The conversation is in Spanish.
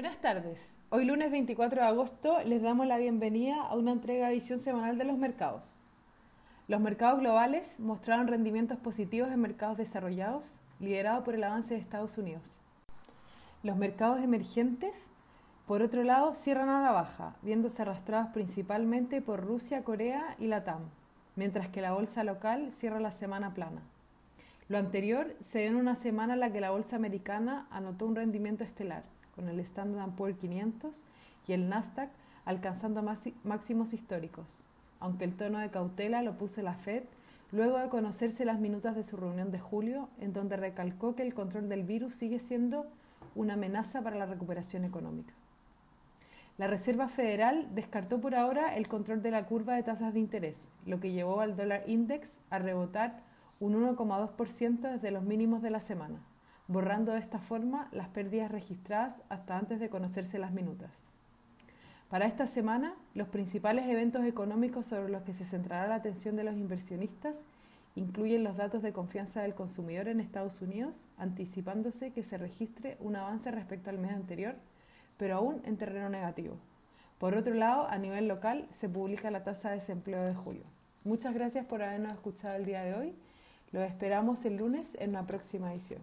Buenas tardes. Hoy lunes 24 de agosto les damos la bienvenida a una entrega de visión semanal de los mercados. Los mercados globales mostraron rendimientos positivos en mercados desarrollados, liderado por el avance de Estados Unidos. Los mercados emergentes, por otro lado, cierran a la baja, viéndose arrastrados principalmente por Rusia, Corea y Latam, mientras que la bolsa local cierra la semana plana. Lo anterior se dio en una semana en la que la bolsa americana anotó un rendimiento estelar, con el Standard Poor's 500 y el Nasdaq alcanzando máximos históricos, aunque el tono de cautela lo puso la Fed luego de conocerse las minutas de su reunión de julio, en donde recalcó que el control del virus sigue siendo una amenaza para la recuperación económica. La Reserva Federal descartó por ahora el control de la curva de tasas de interés, lo que llevó al dólar index a rebotar un 1,2% desde los mínimos de la semana, borrando de esta forma las pérdidas registradas hasta antes de conocerse las minutas. Para esta semana, los principales eventos económicos sobre los que se centrará la atención de los inversionistas incluyen los datos de confianza del consumidor en Estados Unidos, anticipándose que se registre un avance respecto al mes anterior, pero aún en terreno negativo. Por otro lado, a nivel local se publica la tasa de desempleo de julio. Muchas gracias por habernos escuchado el día de hoy los esperamos el lunes en la próxima edición.